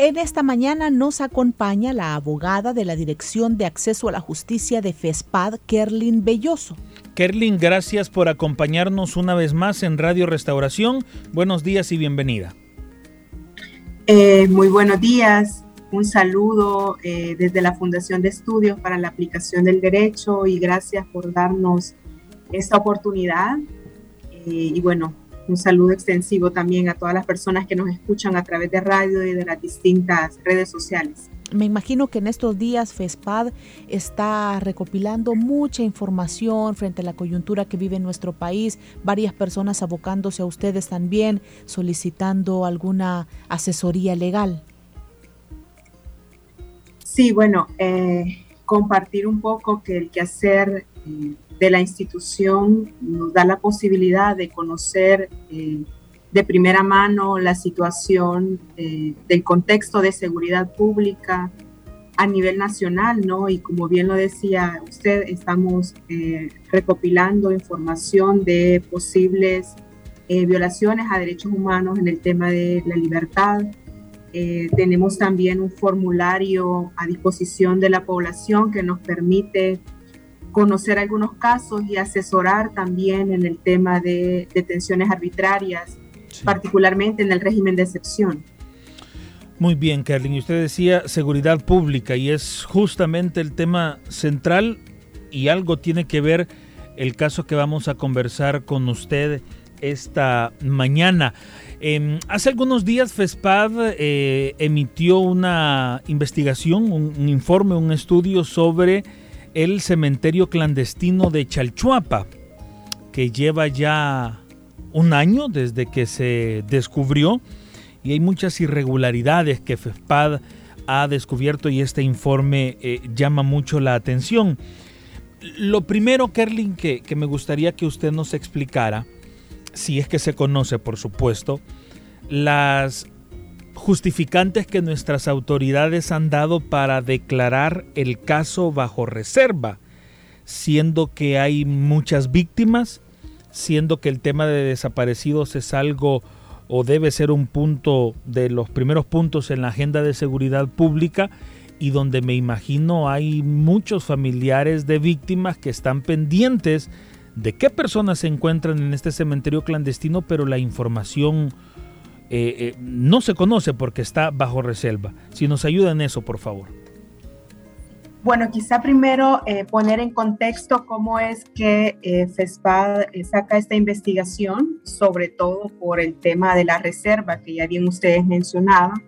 En esta mañana nos acompaña la abogada de la Dirección de Acceso a la Justicia de FESPAD, Kerlin Belloso. Kerlin, gracias por acompañarnos una vez más en Radio Restauración. Buenos días y bienvenida. Eh, muy buenos días. Un saludo eh, desde la Fundación de Estudios para la Aplicación del Derecho y gracias por darnos esta oportunidad. Eh, y bueno, un saludo extensivo también a todas las personas que nos escuchan a través de radio y de las distintas redes sociales. Me imagino que en estos días FESPAD está recopilando mucha información frente a la coyuntura que vive nuestro país, varias personas abocándose a ustedes también, solicitando alguna asesoría legal. Sí, bueno, eh, compartir un poco que el quehacer eh, de la institución nos da la posibilidad de conocer eh, de primera mano la situación eh, del contexto de seguridad pública a nivel nacional, ¿no? Y como bien lo decía usted, estamos eh, recopilando información de posibles violaciones a derechos humanos en el tema de la libertad. tenemos también un formulario a disposición de la población que nos permite conocer algunos casos y asesorar también en el tema de detenciones arbitrarias, particularmente en el régimen de excepción. Muy bien, Carlin. Y usted decía seguridad pública y es justamente el tema central y algo tiene que ver el caso que vamos a conversar con usted esta mañana. Em, hace algunos días FESPAD eh, emitió una investigación, un informe, un estudio sobre el cementerio clandestino de Chalchuapa, que lleva ya un año desde que se descubrió y hay muchas irregularidades que FESPAD ha descubierto y este informe eh, llama mucho la atención. Lo primero, Kerlin, que, que me gustaría que usted nos explicara, si es que se conoce, por supuesto, las justificantes que nuestras autoridades han dado para declarar el caso bajo reserva, siendo que hay muchas víctimas, siendo que el tema de desaparecidos es algo o debe ser un punto de los primeros puntos en la agenda de seguridad pública y donde me imagino hay muchos familiares de víctimas que están pendientes de qué personas se encuentran en este cementerio clandestino, pero la información eh, eh, no se conoce porque está bajo reserva. Si nos ayuda en eso, por favor. Bueno, quizá primero eh, poner en contexto cómo es que FESPAD saca esta investigación, sobre todo por el tema de la reserva que ya bien ustedes mencionaban.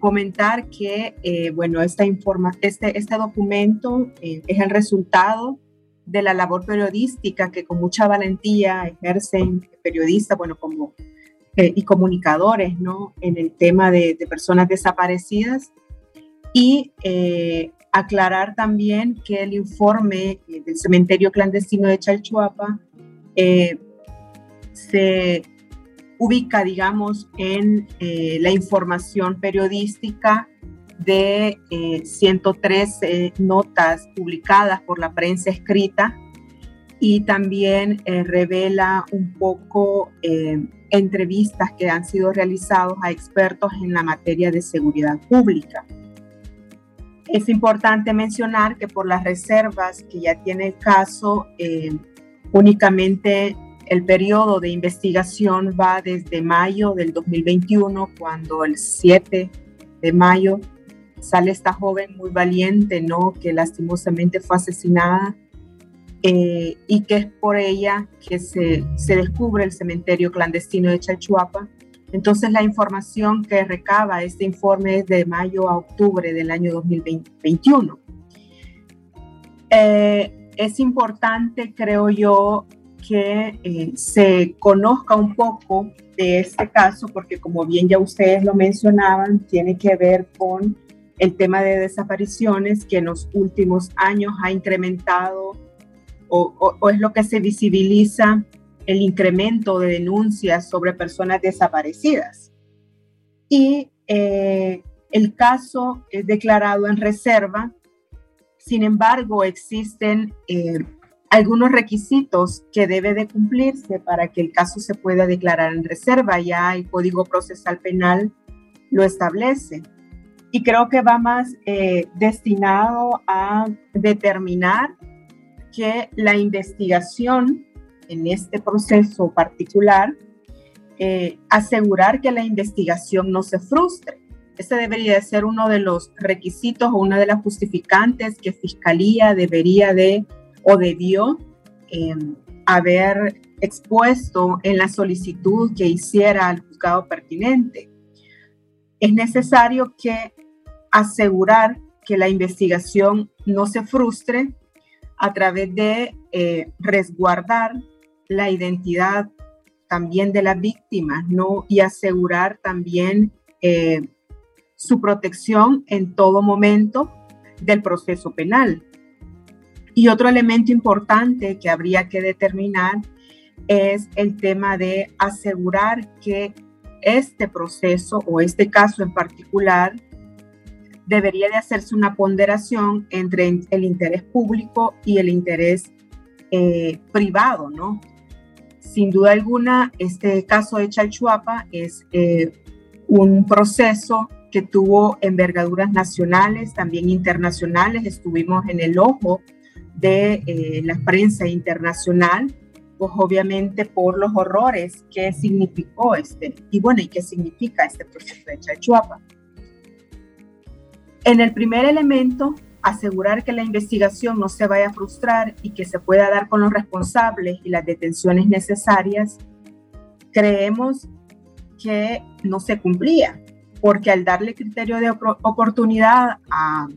Comentar que, bueno, esta informa este, este documento es el resultado de la labor periodística que con mucha valentía ejercen periodistas, bueno, como eh, y comunicadores ¿no? en el tema de, personas desaparecidas y eh, aclarar también que el informe eh, del cementerio clandestino de Chalchuapa se ubica, digamos, en la información periodística de 103 notas publicadas por la prensa escrita y también revela un poco entrevistas que han sido realizadas a expertos en la materia de seguridad pública. Es importante mencionar que por las reservas que ya tiene el caso, eh, únicamente el periodo de investigación va desde mayo del 2021, cuando el 7 de mayo sale esta joven muy valiente, ¿no? Que lastimosamente fue asesinada eh, y que es por ella que se, se, descubre el cementerio clandestino de Chalchuapa. Entonces la información que recaba este informe es de mayo a octubre del año 2021. Eh, es importante, creo yo, que eh, se conozca un poco de este caso, porque como bien ya ustedes lo mencionaban, tiene que ver con el tema de desapariciones que en los últimos años ha incrementado o, es lo que se visibiliza el incremento de denuncias sobre personas desaparecidas. Y eh, el caso es declarado en reserva, sin embargo existen eh, algunos requisitos que debe de cumplirse para que el caso se pueda declarar en reserva. Ya el Código Procesal Penal lo establece. Y creo que va más eh, destinado a determinar que la investigación en este proceso particular, eh, asegurar que la investigación no se frustre. Este debería ser uno de los requisitos o una de las justificantes que Fiscalía debería de o debió em, haber expuesto en la solicitud que hiciera al juzgado pertinente. Es necesario que asegurar que la investigación no se frustre a través de eh, resguardar la identidad también de la víctima, ¿no? Y asegurar también eh, su protección en todo momento del proceso penal. Y otro elemento importante que habría que determinar es el tema de asegurar que este proceso o este caso en particular debería de hacerse una ponderación entre el interés público y el interés eh, privado, ¿no? Sin duda alguna, este caso de Chalchuapa es eh, un proceso que tuvo envergaduras nacionales, también internacionales. Estuvimos en el ojo de eh, la prensa internacional, pues obviamente por los horrores que significó este, y bueno, y qué significa este proceso de Chachuapa. En el primer elemento, asegurar que la investigación no se vaya a frustrar y que se pueda dar con los responsables y las detenciones necesarias, creemos que no se cumplía, porque al darle criterio de oportunidad a,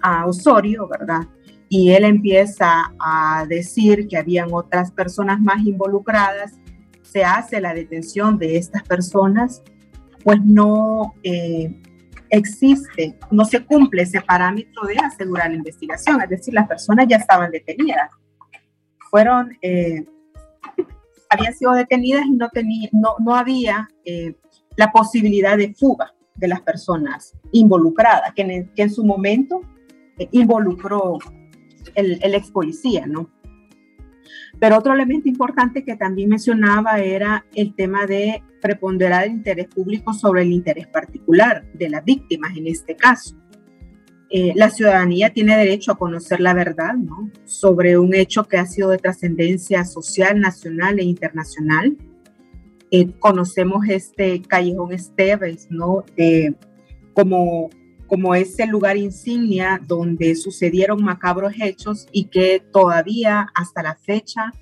a Osorio, ¿verdad? y él empieza a decir que habían otras personas más involucradas, se hace la detención de estas personas, pues no eh, existe, no se cumple ese parámetro de asegurar la investigación, es decir, las personas ya estaban detenidas, fueron, eh, habían sido detenidas y no, tenía, no, no había eh, la posibilidad de fuga de las personas involucradas, que en, que en su momento involucró el, ex policía, ¿no? Pero otro elemento importante que también mencionaba era el tema de preponderar el interés público sobre el interés particular de las víctimas en este caso. Eh, la ciudadanía tiene derecho a conocer la verdad ¿no? sobre un hecho que ha sido de trascendencia social, nacional e internacional. Eh, conocemos este Callejón Esteves ¿no? Eh, como como ese lugar insignia donde sucedieron macabros hechos y que todavía hasta la fecha,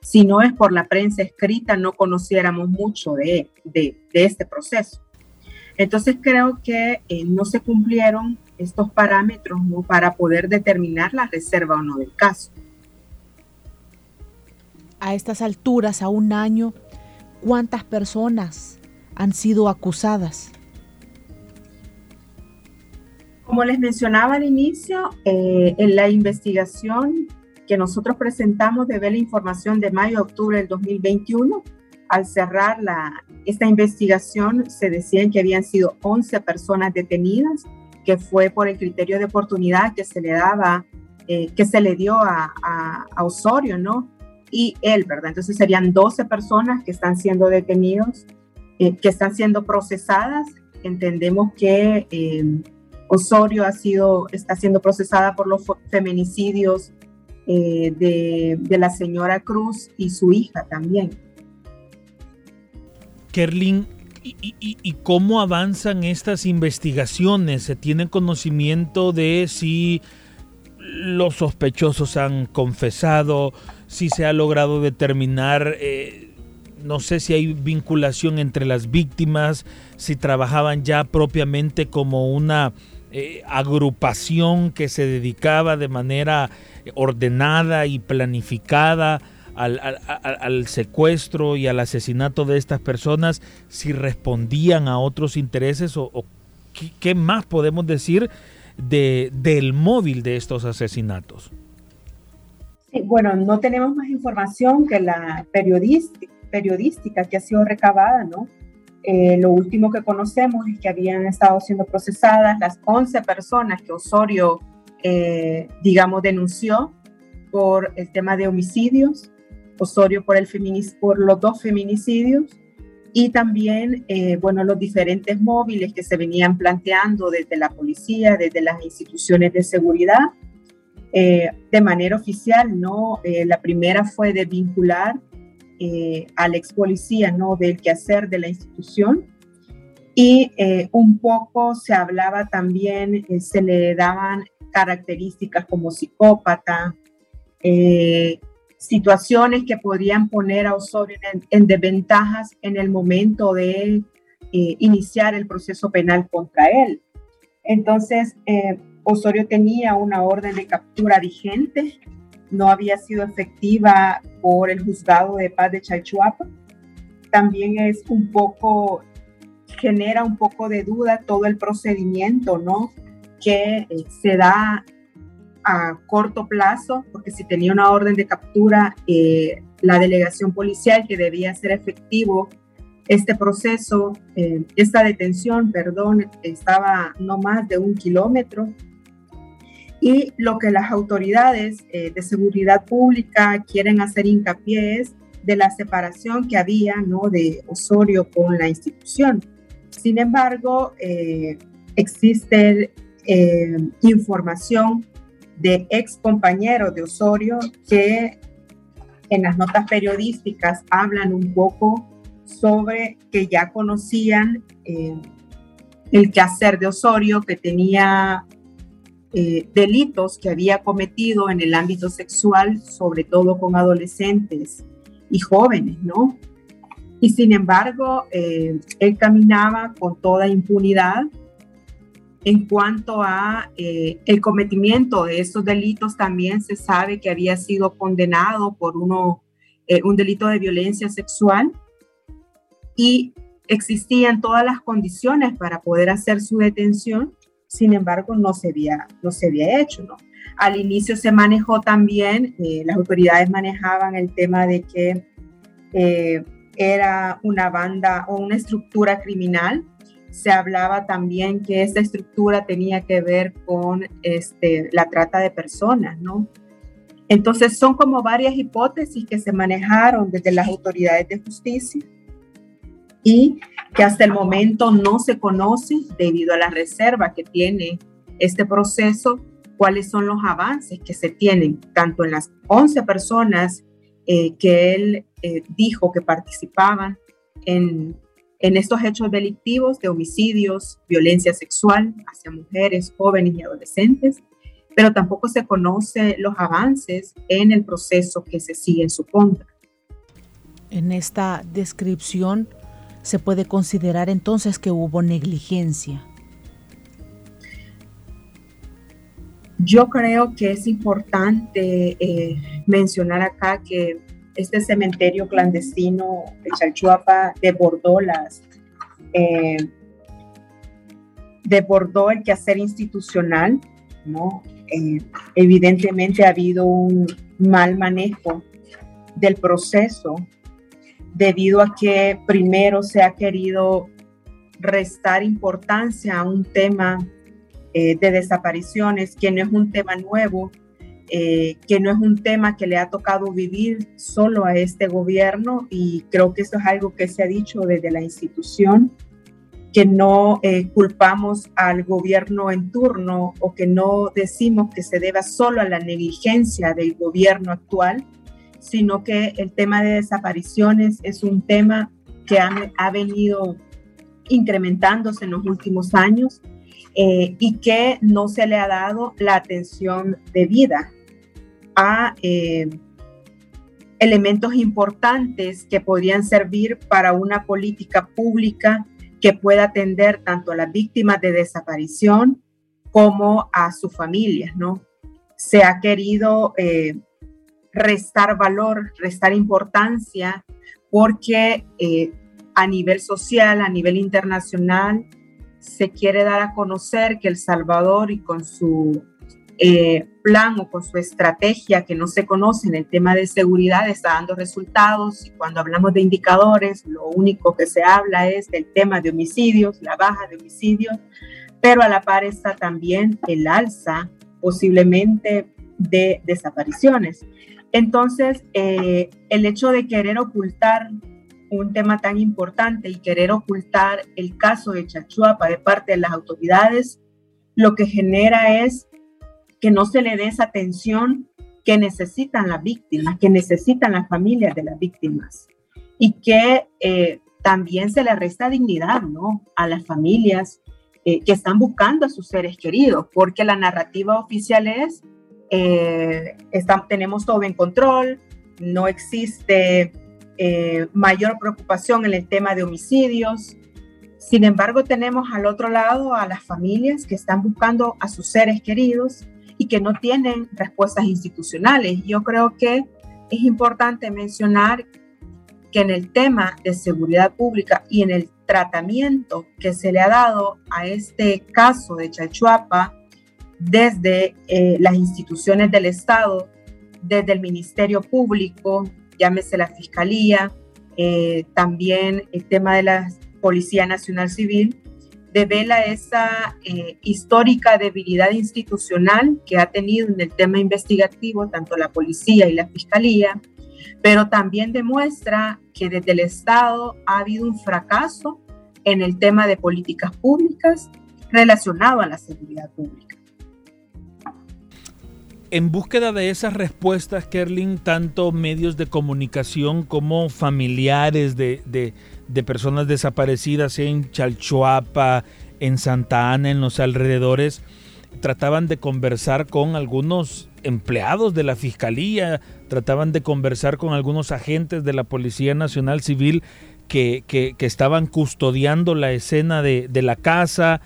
si no es por la prensa escrita, no conociéramos mucho de, este proceso. Entonces creo que eh, no se cumplieron estos parámetros para poder determinar la reserva o no del caso. A estas alturas, a un año, ¿cuántas personas han sido acusadas? Como les mencionaba al inicio, eh, en la investigación que nosotros presentamos de ver la información de mayo a octubre del 2021, al cerrar la, esta investigación se decían que habían sido 11 personas detenidas, que fue por el criterio de oportunidad que se le daba, eh, que se le dio a, a, Osorio, ¿no? Y él, ¿verdad? Entonces serían 12 personas que están siendo detenidos, eh, que están siendo procesadas. Entendemos que Osorio ha sido, está siendo procesada por los feminicidios eh, de, la señora Cruz y su hija también. Kerlin, ¿y, cómo avanzan estas investigaciones? ¿Se tiene conocimiento de si los sospechosos han confesado, si se ha logrado determinar, eh, no sé si hay vinculación entre las víctimas, si trabajaban ya propiamente como una eh, agrupación que se dedicaba de manera ordenada y planificada al, secuestro y al asesinato de estas personas, si respondían a otros intereses o, qué, más podemos decir de, del móvil de estos asesinatos. Bueno, no tenemos más información que la periodística, periodística que ha sido recabada, ¿no? Eh, lo último que conocemos es que habían estado siendo procesadas las 11 personas que Osorio, eh, digamos, denunció por el tema de homicidios, Osorio por, el por los dos feminicidios y también, eh, bueno, los diferentes móviles que se venían planteando desde la policía, desde las instituciones de seguridad, de manera oficial, ¿no? la primera fue de vincular eh, al ex policía, ¿no? Del quehacer de la institución. Y eh, un poco se hablaba también, eh, se le daban características como psicópata, situaciones que podrían poner a Osorio en, desventajas en el momento de iniciar el proceso penal contra él. Entonces, Osorio tenía una orden de captura vigente no había sido efectiva por el juzgado de paz de Chalchuapa. También es un poco, genera un poco de duda todo el procedimiento, ¿no? Que eh, se da a corto plazo, porque si tenía una orden de captura, eh, la delegación policial que debía ser efectivo este proceso, eh, esta detención, perdón, estaba no más de un kilómetro y lo que las autoridades eh, de seguridad pública quieren hacer hincapié es de la separación que había ¿no? de Osorio con la institución. Sin embargo, eh, existe eh, información de ex compañeros de Osorio que en las notas periodísticas hablan un poco sobre que ya conocían el quehacer de Osorio, que tenía eh, delitos que había cometido en el ámbito sexual, sobre todo con adolescentes y jóvenes, ¿no? Y sin embargo, eh, él caminaba con toda impunidad en cuanto a eh, el cometimiento de esos delitos, también se sabe que había sido condenado por uno, un delito de violencia sexual y existían todas las condiciones para poder hacer su detención sin embargo no se había, no se había hecho, ¿no? Al inicio se manejó también, eh, las autoridades manejaban el tema de que eh, era una banda o una estructura criminal. Se hablaba también que esta estructura tenía que ver con este, la trata de personas, ¿no? Entonces son como varias hipótesis que se manejaron desde las autoridades de justicia y que hasta el momento no se conoce debido a la reserva que tiene este proceso, cuáles son los avances que se tienen, tanto en las 11 personas eh, que él eh, dijo que participaban en, en estos hechos delictivos de homicidios, violencia sexual hacia mujeres, jóvenes y adolescentes, pero tampoco se conoce los avances en el proceso que se sigue en su contra. En esta descripción se puede considerar entonces que hubo negligencia. Yo creo que es importante eh, mencionar acá que este cementerio clandestino de Chalchuapa desbordó las eh, el quehacer institucional, ¿no? Eh, evidentemente ha habido un mal manejo del proceso debido a que primero se ha querido restar importancia a un tema eh, de desapariciones, que no es un tema nuevo, eh, que no es un tema que le ha tocado vivir solo a este gobierno y creo que eso es algo que se ha dicho desde la institución, que no eh, culpamos al gobierno en turno o que no decimos que se deba solo a la negligencia del gobierno actual, sino que el tema de desapariciones es un tema que ha, venido incrementándose en los últimos años eh, y que no se le ha dado la atención debida a eh, elementos importantes que podrían servir para una política pública que pueda atender tanto a las víctimas de desaparición como a sus familias, ¿no? Se ha querido eh, restar valor, restar importancia, porque eh, a nivel social, a nivel internacional, se quiere dar a conocer que El Salvador y con su eh, plan o con su estrategia que no se conoce en el tema de seguridad está dando resultados y cuando hablamos de indicadores lo único que se habla es del tema de homicidios, la baja de homicidios, pero a la par está también el alza posiblemente de desapariciones. Entonces, eh, el hecho de querer ocultar un tema tan importante y querer ocultar el caso de Chachuapa de parte de las autoridades, lo que genera es que no se le dé esa atención que necesitan las víctimas, que necesitan las familias de las víctimas y que eh, también se le resta dignidad ¿no? a las familias eh, que están buscando a sus seres queridos, porque la narrativa oficial es, eh, tenemos todo en control, no existe eh, mayor preocupación en el tema de homicidios. Sin embargo, tenemos al otro lado a las familias que están buscando a sus seres queridos y que no tienen respuestas institucionales. Yo creo que es importante mencionar que en el tema de seguridad pública y en el tratamiento que se le ha dado a este caso de Chachuapa desde eh, las instituciones del Estado, desde el Ministerio Público, llámese la Fiscalía, eh, también el tema de la Policía Nacional Civil, devela esa eh, histórica debilidad institucional que ha tenido en el tema investigativo tanto la policía y la fiscalía, pero también demuestra que desde el Estado ha habido un fracaso en el tema de políticas públicas relacionado a la seguridad pública en búsqueda de esas respuestas, Kerlin, tanto medios de comunicación como familiares de, personas desaparecidas en Chalchuapa, en Santa Ana, en los alrededores, trataban de conversar con algunos empleados de la Fiscalía, trataban de conversar con algunos agentes de la Policía Nacional Civil que, estaban custodiando la escena de, de la casa,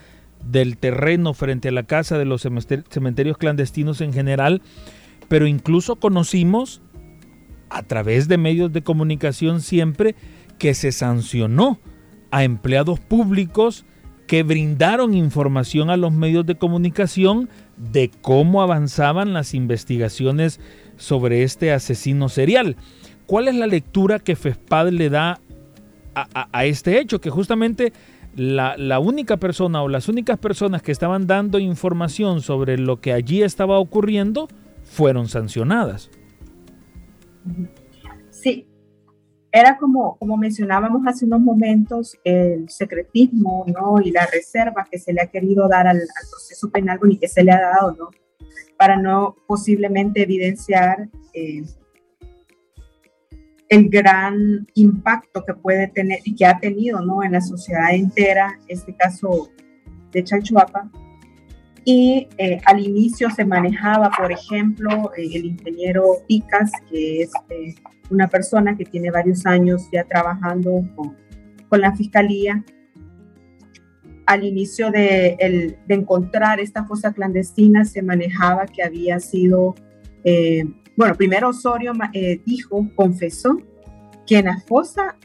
del terreno frente a la casa de los cementerios clandestinos en general, pero incluso conocimos a través de medios de comunicación siempre que se sancionó a empleados públicos que brindaron información a los medios de comunicación de cómo avanzaban las investigaciones sobre este asesino serial. ¿Cuál es la lectura que FESPAD le da a, a este hecho? Que justamente la, única persona o las únicas personas que estaban dando información sobre lo que allí estaba ocurriendo fueron sancionadas. Sí, era como, como mencionábamos hace unos momentos, el secretismo ¿no? y la reserva que se le ha querido dar al, proceso penal y que se le ha dado ¿no? para no posiblemente evidenciar eh, el gran impacto que puede tener y que ha tenido ¿no? en la sociedad entera, este caso de Chalchuapa. Y eh, al inicio se manejaba, por ejemplo, eh, el ingeniero Picas, que es eh, una persona que tiene varios años ya trabajando con, con la fiscalía. Al inicio de, el, de, encontrar esta fosa clandestina, se manejaba que había sido bueno, primero Osorio eh, dijo, confesó, que en la fosa,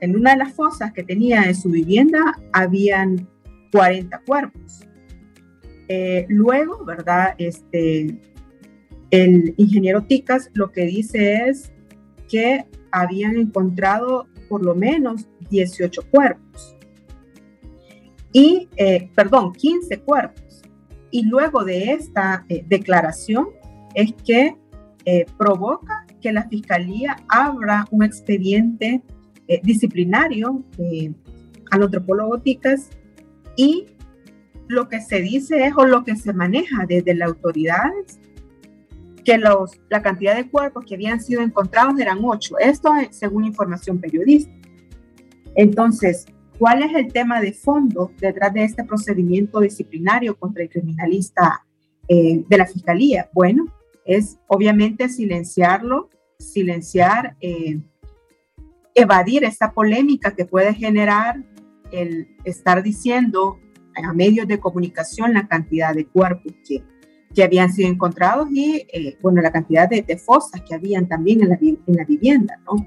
en una de las fosas que tenía en su vivienda, habían 40 cuerpos. Eh, luego, ¿verdad? Este, el ingeniero Ticas lo que dice es que habían encontrado por lo menos 18 cuerpos. Y, eh, perdón, 15 cuerpos. Y luego de esta declaración es que eh, provoca que la fiscalía abra un expediente eh, disciplinario eh, al antropólogo Ticas y lo que se dice es o lo que se maneja desde las autoridades que los, la cantidad de cuerpos que habían sido encontrados eran ocho. Esto es según información periodística. Entonces, ¿cuál es el tema de fondo detrás de este procedimiento disciplinario contra el criminalista de la Fiscalía? Bueno, es obviamente silenciarlo, silenciar, eh, evadir esta polémica que puede generar el estar diciendo a medios de comunicación la cantidad de cuerpos que, que habían sido encontrados y, eh, bueno, la cantidad de, fosas que habían también en la, en la vivienda, ¿no?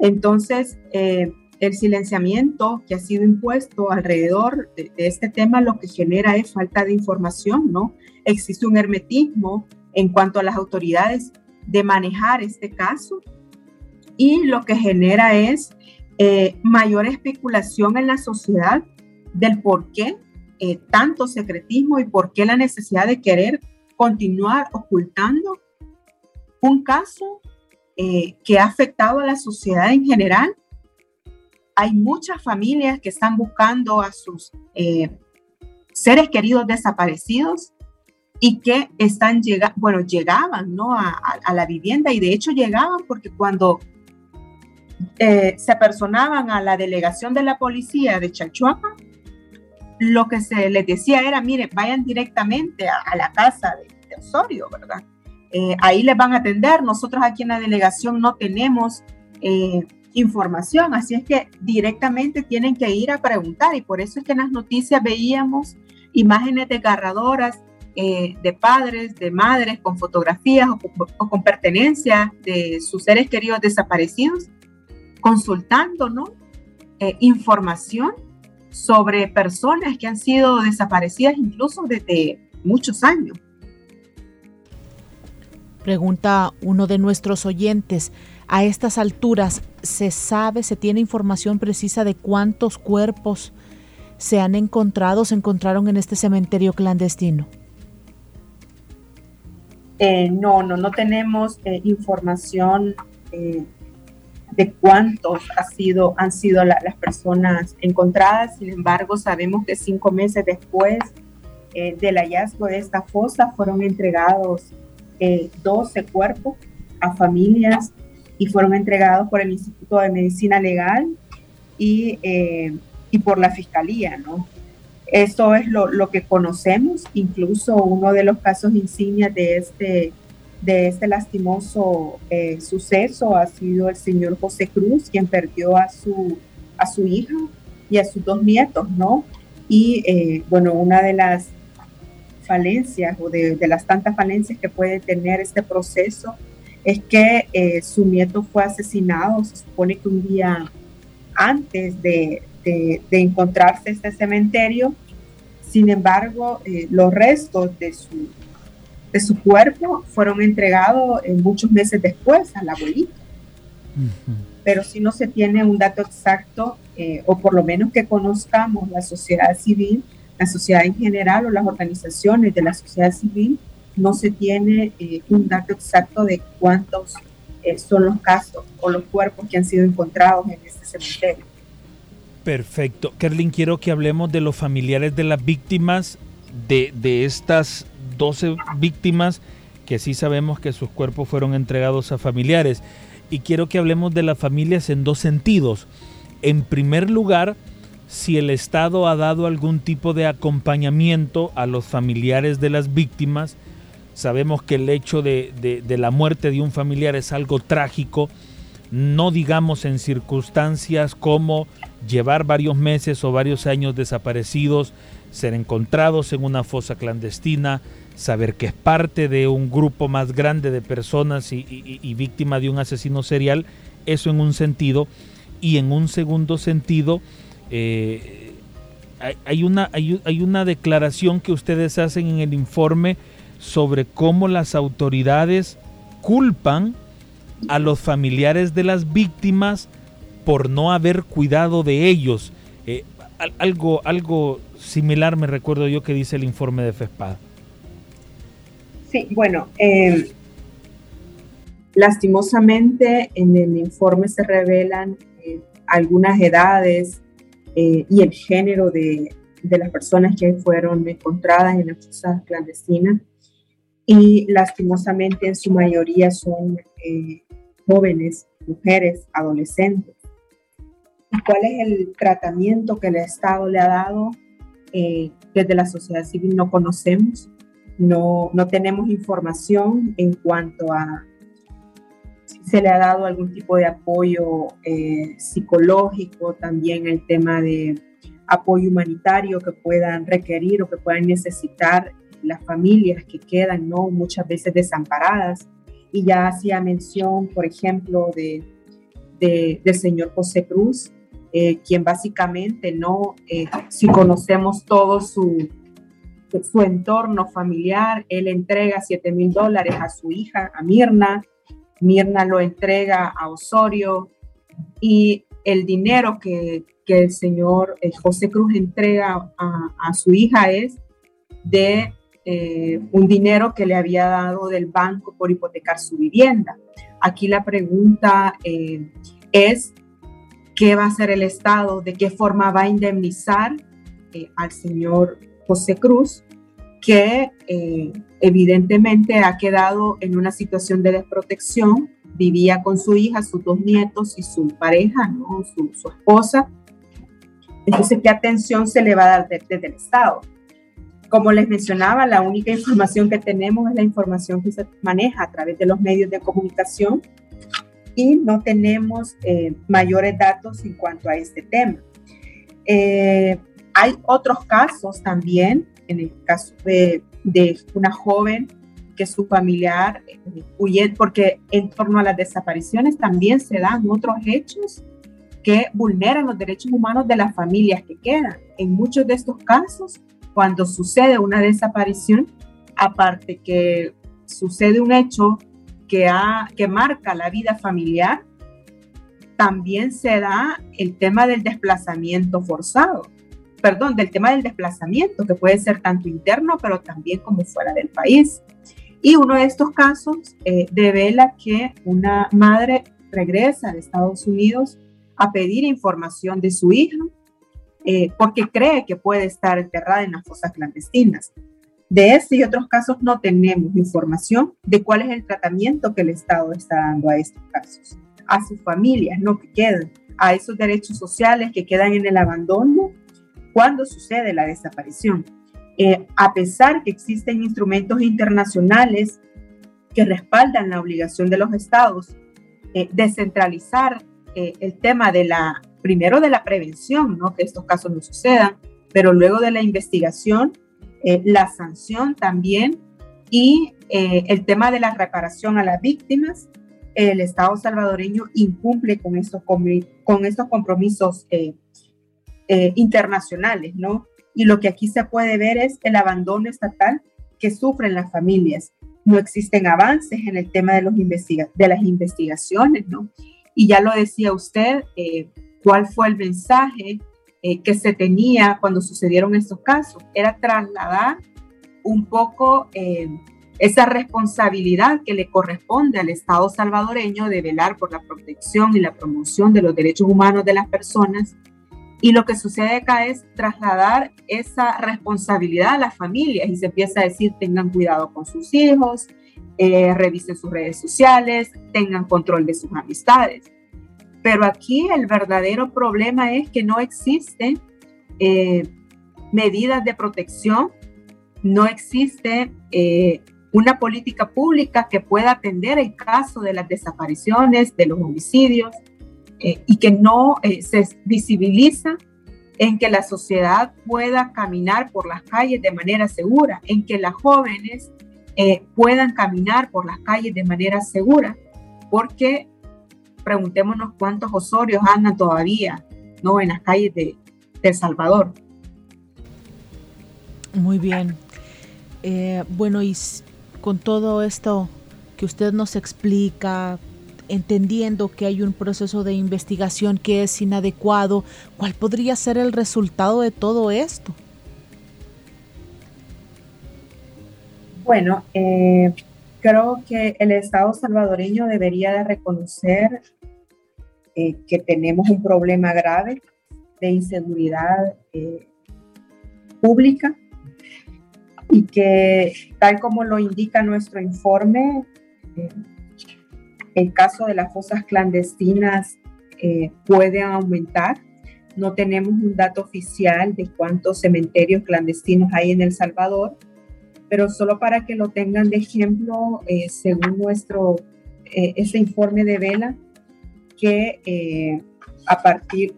Entonces, eh, el silenciamiento que ha sido impuesto alrededor de, este tema lo que genera es falta de información, ¿no? Existe un hermetismo en cuanto a las autoridades de manejar este caso. Y lo que genera es eh, mayor especulación en la sociedad del por qué eh, tanto secretismo y por qué la necesidad de querer continuar ocultando un caso eh, que ha afectado a la sociedad en general. Hay muchas familias que están buscando a sus seres queridos desaparecidos y que están llegando, bueno, llegaban, ¿no? A, la vivienda y de hecho llegaban porque cuando eh, se personaban a la delegación de la policía de Chachuapa, lo que se les decía era, mire, vayan directamente a, la casa de, Osorio, ¿verdad? Eh, ahí les van a atender. Nosotros aquí en la delegación no tenemos información, así es que directamente tienen que ir a preguntar y por eso es que en las noticias veíamos imágenes desgarradoras eh, de padres, de madres con fotografías o, con pertenencias de sus seres queridos desaparecidos, consultando. Eh, información sobre personas que han sido desaparecidas incluso desde muchos años. Pregunta uno de nuestros oyentes, a estas alturas, ¿se sabe, se tiene información precisa de cuántos cuerpos se han encontrado, se encontraron en este cementerio clandestino? Eh, no, no, no tenemos eh, información eh, de cuántos ha sido, han sido las personas encontradas. Sin embargo, sabemos que cinco meses después del hallazgo de esta fosa fueron entregados 12 cuerpos a familias y fueron entregados por el Instituto de Medicina Legal y, y por la Fiscalía, ¿no? Esto es lo, lo, que conocemos, incluso uno de los casos insignias de este, de este lastimoso eh, suceso ha sido el señor José Cruz, quien perdió a su, a su hija y a sus dos nietos, ¿no? Y eh, bueno, una de las falencias o de, de, las tantas falencias que puede tener este proceso es que eh, su nieto fue asesinado, se supone que un día antes de, encontrarse este cementerio. Sin embargo, eh, los restos de su, de su cuerpo fueron entregados muchos meses después al abuelito. Pero si no se tiene un dato exacto, eh, o por lo menos que conozcamos la sociedad civil, la sociedad en general o las organizaciones de la sociedad civil, no se tiene eh, un dato exacto de cuántos eh, son los casos o los cuerpos que han sido encontrados en este cementerio. Perfecto. Kerlin, quiero que hablemos de los familiares de las víctimas, de, de estas 12 víctimas que sí sabemos que sus cuerpos fueron entregados a familiares. Y quiero que hablemos de las familias en dos sentidos. En primer lugar, si el Estado ha dado algún tipo de acompañamiento a los familiares de las víctimas Sabemos que el hecho de, la muerte de un familiar es algo trágico, no digamos en circunstancias como llevar varios meses o varios años desaparecidos, ser encontrados en una fosa clandestina, saber que es parte de un grupo más grande de personas y, víctima de un asesino serial, eso en un sentido, y en un segundo sentido, eh, hay, una, hay una declaración que ustedes hacen en el informe sobre cómo las autoridades culpan a los familiares de las víctimas por no haber cuidado de ellos. Eh, algo, algo similar me recuerdo yo que dice el informe de FESPAD. Sí, bueno, em, lastimosamente en el informe se revelan eh, algunas edades eh, y el género de, de, las personas que fueron encontradas en las fosas clandestinas y lastimosamente en su mayoría son eh, jóvenes, mujeres, adolescentes. ¿Y cuál es el tratamiento que el Estado le ha dado? Eh, desde la sociedad civil no conocemos, no, no tenemos información en cuanto a si se le ha dado algún tipo de apoyo eh, psicológico, también el tema de apoyo humanitario que puedan requerir o que puedan necesitar las familias que quedan, ¿no? Muchas veces desamparadas. Y ya hacía mención, por ejemplo, de, del señor José Cruz, eh, quien básicamente, ¿no? Eh, si conocemos todo su, su entorno familiar, él entrega 7 mil dólares a su hija, a Mirna, Mirna lo entrega a Osorio y el dinero que, que el señor eh, José Cruz entrega a, a, su hija es de eh, un dinero que le había dado del banco por hipotecar su vivienda. Aquí la pregunta eh, es, ¿qué va a hacer el Estado? ¿De qué forma va a indemnizar al señor José Cruz? que evidentemente ha quedado en una situación de desprotección vivía con su hija, sus dos nietos y su pareja, su, su esposa. Entonces, ¿qué atención se le va a dar desde, el Estado? Como les mencionaba, la única información que tenemos es la información que se maneja a través de los medios de comunicación y no tenemos eh, mayores datos en cuanto a este tema. Eh, hay otros casos también, en el caso de, de una joven que su familiar eh, huye, porque en torno a las desapariciones también se dan otros hechos que vulneran los derechos humanos de las familias que quedan. En muchos de estos casos, cuando sucede una desaparición, aparte que sucede un hecho que, ha, que marca la vida familiar, también se da el tema del desplazamiento forzado, perdón, del tema del desplazamiento, que puede ser tanto interno, pero también como fuera del país. Y uno de estos casos eh, devela que una madre regresa de Estados Unidos a pedir información de su hija eh, porque cree que puede estar enterrada en las fosas clandestinas. De este y otros casos no tenemos información de cuál es el tratamiento que el Estado está dando a estos casos, a sus familias, no que quedan, a esos derechos sociales que quedan en el abandono cuando sucede la desaparición. Eh, a pesar que existen instrumentos internacionales que respaldan la obligación de los estados eh, de centralizar eh, el tema de la, primero de la prevención, ¿no? que estos casos no sucedan, pero luego de la investigación, la sanción también y el tema de la reparación a las víctimas, el Estado salvadoreño incumple con estos, con estos compromisos internacionales, ¿no? Y lo que aquí se puede ver es el abandono estatal que sufren las familias. No existen avances en el tema de, los de las investigaciones, ¿no? Y ya lo decía usted, eh, ¿cuál fue el mensaje eh, que se tenía cuando sucedieron estos casos? Era trasladar un poco eh, esa responsabilidad que le corresponde al Estado salvadoreño de velar por la protección y la promoción de los derechos humanos de las personas y lo que sucede acá es trasladar esa responsabilidad a las familias y se empieza a decir tengan cuidado con sus hijos, eh, revisen sus redes sociales, tengan control de sus amistades. Pero aquí el verdadero problema es que no existen eh, medidas de protección, no existe eh, una política pública que pueda atender el caso de las desapariciones, de los homicidios, eh, y que no eh, se visibiliza en que la sociedad pueda caminar por las calles de manera segura, en que las jóvenes puedan caminar por las calles de manera segura, porque preguntémonos cuántos osorios andan todavía ¿no? en las calles de, El Salvador. Muy bien. bueno, y con todo esto que usted nos explica, entendiendo que hay un proceso de investigación que es inadecuado, ¿cuál podría ser el resultado de todo esto? Bueno, eh, creo que el Estado salvadoreño debería de reconocer eh, que tenemos un problema grave de inseguridad eh, pública y que tal como lo indica nuestro informe, el caso de las fosas clandestinas eh, puede aumentar. No tenemos un dato oficial de cuántos cementerios clandestinos hay en El Salvador, pero solo para que lo tengan de ejemplo, eh, según nuestro, eh, ese informe de Vela, que a partir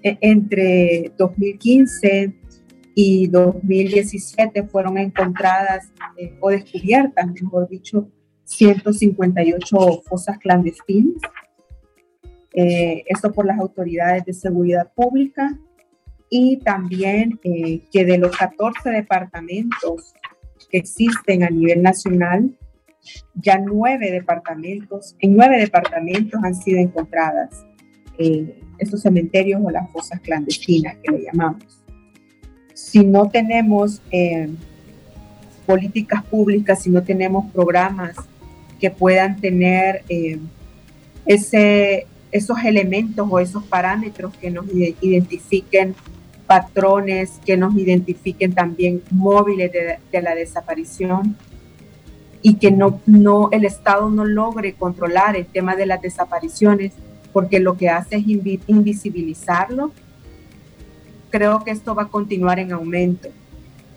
entre 2015 y 2017 fueron encontradas eh, o descubiertas, mejor dicho, 158 fosas clandestinas. Eh, esto por las autoridades de seguridad pública y también eh, que de los 14 departamentos existen a nivel nacional, ya nueve departamentos, en nueve departamentos han sido encontradas eh, estos cementerios o las fosas clandestinas que le llamamos. Si no tenemos eh, políticas públicas, si no tenemos programas que puedan tener eh, ese, esos elementos o esos parámetros que nos identifiquen patrones, que nos identifiquen también móviles de, la desaparición, y que no, no, el Estado no logre controlar el tema de las desapariciones porque lo que hace es invisibilizarlo, creo que esto va a continuar en aumento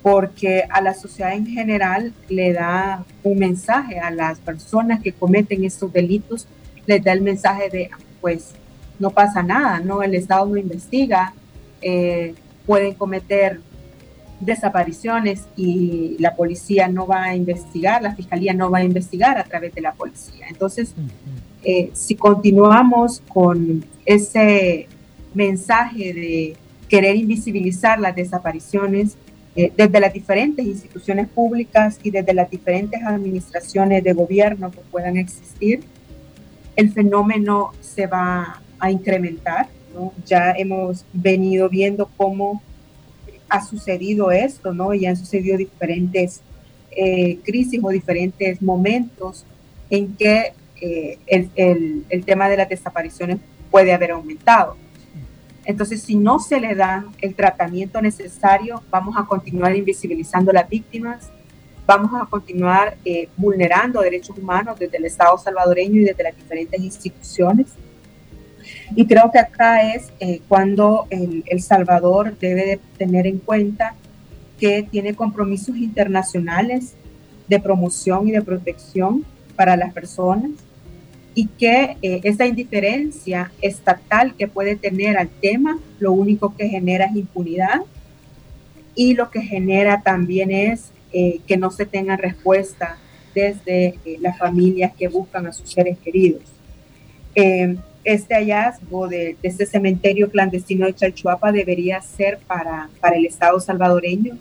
porque a la sociedad en general le da un mensaje a las personas que cometen estos delitos, les da el mensaje de, pues, no pasa nada, ¿no? El Estado no investiga, eh, pueden cometer desapariciones y la policía no va a investigar, la fiscalía no va a investigar a través de la policía. Entonces, eh, si continuamos con ese mensaje de querer invisibilizar las desapariciones eh, desde las diferentes instituciones públicas y desde las diferentes administraciones de gobierno que puedan existir, el fenómeno se va a incrementar. Ya hemos venido viendo cómo ha sucedido esto, ¿no? Y han sucedido diferentes eh, crisis o diferentes momentos en que eh, el, tema de las desapariciones puede haber aumentado. Entonces, si no se le da el tratamiento necesario, vamos a continuar invisibilizando a las víctimas, vamos a continuar eh, vulnerando derechos humanos desde el Estado salvadoreño y desde las diferentes instituciones y creo que acá es eh, cuando el, el, Salvador debe de tener en cuenta que tiene compromisos internacionales de promoción y de protección para las personas y que eh, esa indiferencia estatal que puede tener al tema, lo único que genera es impunidad y lo que genera también es eh, que no se tenga respuesta desde las familias que buscan a sus seres queridos este hallazgo de, este cementerio clandestino de Chalchuapa debería ser para, para el Estado salvadoreño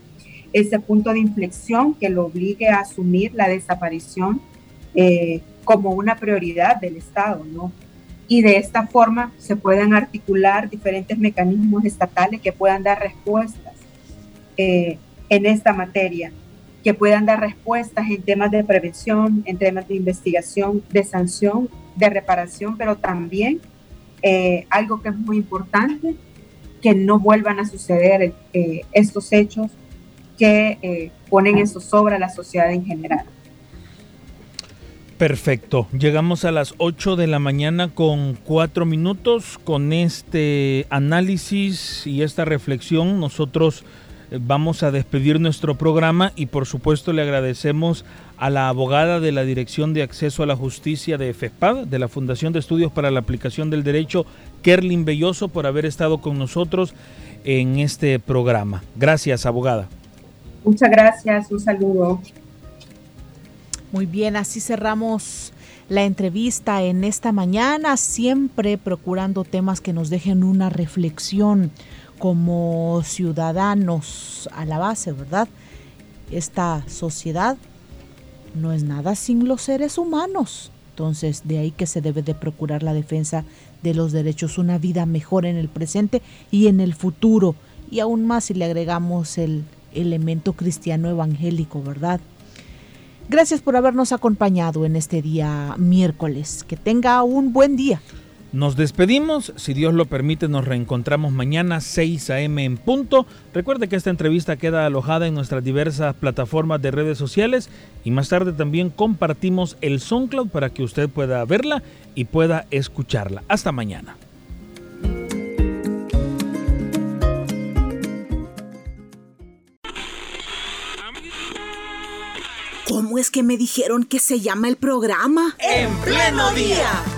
ese punto de inflexión que lo obligue a asumir la desaparición eh, como una prioridad del Estado, ¿no? Y de esta forma se puedan articular diferentes mecanismos estatales que puedan dar respuestas eh, en esta materia, que puedan dar respuestas en temas de prevención, en temas de investigación, de sanción de reparación, pero también eh, algo que es muy importante, que no vuelvan a suceder eh, estos hechos que eh, ponen en zozobra a la sociedad en general. Perfecto. Llegamos a las 8 de la mañana con cuatro minutos. Con este análisis y esta reflexión, nosotros vamos a despedir nuestro programa y por supuesto le agradecemos a la abogada de la Dirección de Acceso a la Justicia de FESPAD, de la Fundación de Estudios para la Aplicación del Derecho, Kerlin Belloso, por haber estado con nosotros en este programa. Gracias, abogada. Muchas gracias, un saludo. Muy bien, así cerramos la entrevista en esta mañana, siempre procurando temas que nos dejen una reflexión como ciudadanos a la base, ¿verdad? Esta sociedad no es nada sin los seres humanos. Entonces, de ahí que se debe de procurar la defensa de los derechos, una vida mejor en el presente y en el futuro. Y aún más si le agregamos el elemento cristiano evangélico, ¿verdad? Gracias por habernos acompañado en este día miércoles. Que tenga un buen día. Nos despedimos, si Dios lo permite nos reencontramos mañana 6 a.m. en punto. Recuerde que esta entrevista queda alojada en nuestras diversas plataformas de redes sociales y más tarde también compartimos el SoundCloud para que usted pueda verla y pueda escucharla. Hasta mañana. ¿Cómo es que me dijeron que se llama el programa? En pleno día